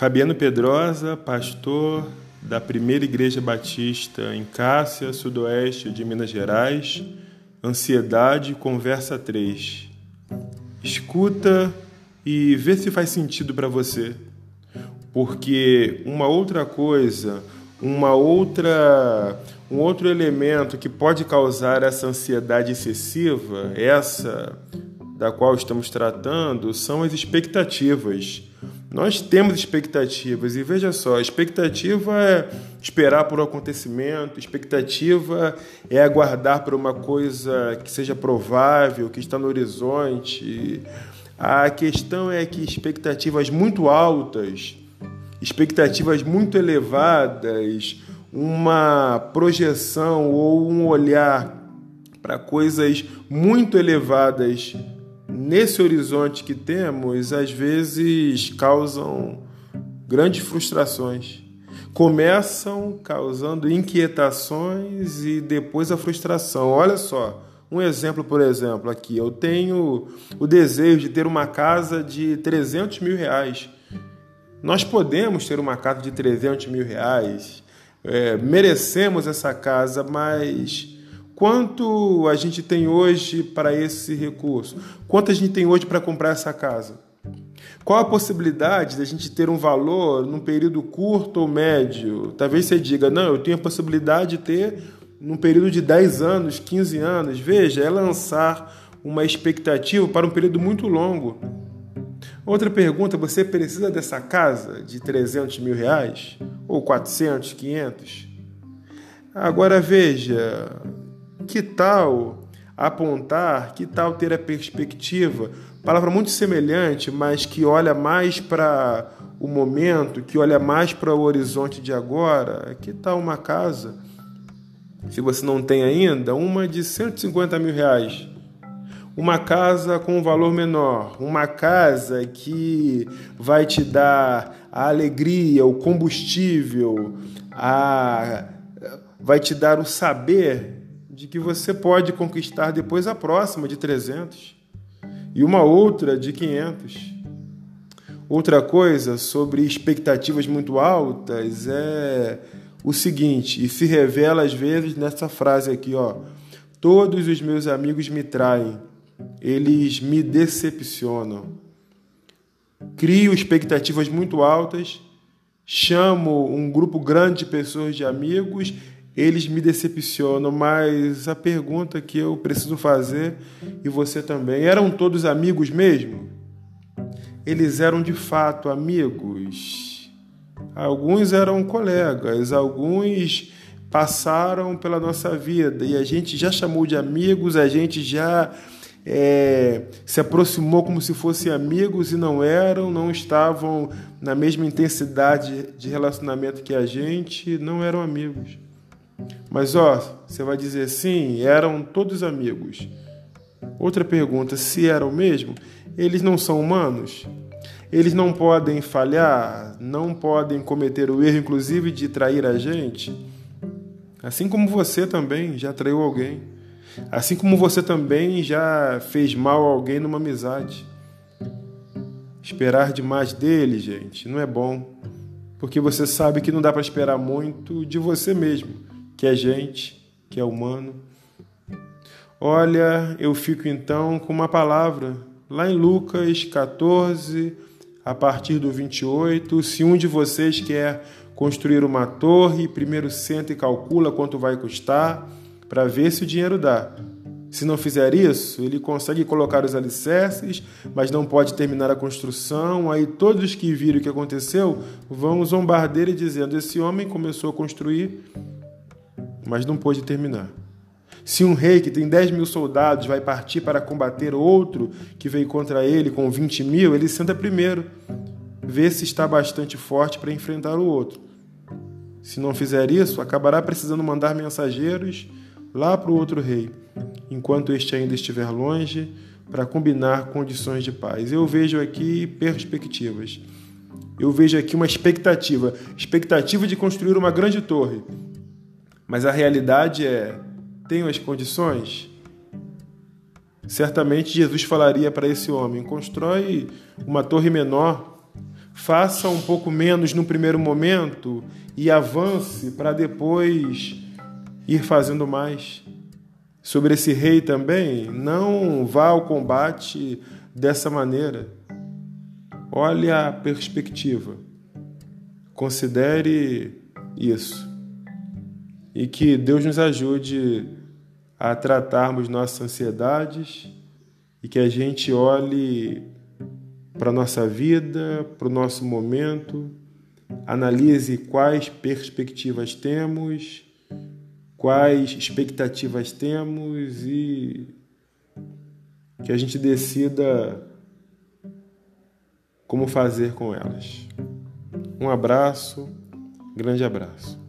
Fabiano Pedrosa, pastor da Primeira Igreja Batista em Cássia, sudoeste de Minas Gerais. Ansiedade, conversa 3. Escuta e vê se faz sentido para você. Porque uma outra coisa, uma outra um outro elemento que pode causar essa ansiedade excessiva, essa da qual estamos tratando, são as expectativas. Nós temos expectativas e veja só, expectativa é esperar por um acontecimento, expectativa é aguardar por uma coisa que seja provável, que está no horizonte. A questão é que expectativas muito altas, expectativas muito elevadas, uma projeção ou um olhar para coisas muito elevadas nesse horizonte que temos, às vezes causam grandes frustrações. Começam causando inquietações e depois a frustração. Olha só, um exemplo, por exemplo, aqui. Eu tenho o desejo de ter uma casa de 300 mil reais. Nós podemos ter uma casa de 300 mil reais, é, merecemos essa casa, mas Quanto a gente tem hoje para esse recurso? Quanto a gente tem hoje para comprar essa casa? Qual a possibilidade da gente ter um valor num período curto ou médio? Talvez você diga, não, eu tenho a possibilidade de ter num período de 10 anos, 15 anos. Veja, é lançar uma expectativa para um período muito longo. Outra pergunta, você precisa dessa casa de 300 mil reais? Ou 400, 500? Agora veja, que tal apontar, que tal ter a perspectiva? Palavra muito semelhante, mas que olha mais para o momento, que olha mais para o horizonte de agora. Que tal uma casa? Se você não tem ainda, uma de 150 mil reais. Uma casa com um valor menor, uma casa que vai te dar a alegria, o combustível, a... vai te dar o saber de que você pode conquistar depois a próxima de 300 e uma outra de 500. Outra coisa sobre expectativas muito altas é o seguinte, e se revela às vezes nessa frase aqui, ó: Todos os meus amigos me traem, eles me decepcionam. Crio expectativas muito altas, chamo um grupo grande de pessoas de amigos eles me decepcionam, mas a pergunta que eu preciso fazer, e você também, eram todos amigos mesmo? Eles eram de fato amigos? Alguns eram colegas, alguns passaram pela nossa vida e a gente já chamou de amigos, a gente já é, se aproximou como se fossem amigos e não eram, não estavam na mesma intensidade de relacionamento que a gente, não eram amigos. Mas ó, você vai dizer sim, eram todos amigos. Outra pergunta, se eram mesmo? Eles não são humanos? Eles não podem falhar, não podem cometer o erro, inclusive, de trair a gente? Assim como você também já traiu alguém. Assim como você também já fez mal a alguém numa amizade. Esperar demais dele, gente, não é bom. Porque você sabe que não dá para esperar muito de você mesmo que é gente, que é humano. Olha, eu fico então com uma palavra, lá em Lucas 14, a partir do 28. Se um de vocês quer construir uma torre, primeiro senta e calcula quanto vai custar, para ver se o dinheiro dá. Se não fizer isso, ele consegue colocar os alicerces, mas não pode terminar a construção. Aí todos os que viram o que aconteceu vão zombar dele dizendo: Esse homem começou a construir mas não pôde terminar. Se um rei que tem 10 mil soldados vai partir para combater outro que veio contra ele com 20 mil, ele senta primeiro, vê se está bastante forte para enfrentar o outro. Se não fizer isso, acabará precisando mandar mensageiros lá para o outro rei, enquanto este ainda estiver longe, para combinar condições de paz. Eu vejo aqui perspectivas. Eu vejo aqui uma expectativa, expectativa de construir uma grande torre, mas a realidade é: tenho as condições? Certamente Jesus falaria para esse homem: constrói uma torre menor, faça um pouco menos no primeiro momento e avance para depois ir fazendo mais. Sobre esse rei também, não vá ao combate dessa maneira. Olhe a perspectiva. Considere isso. E que Deus nos ajude a tratarmos nossas ansiedades e que a gente olhe para a nossa vida, para o nosso momento, analise quais perspectivas temos, quais expectativas temos e que a gente decida como fazer com elas. Um abraço, grande abraço.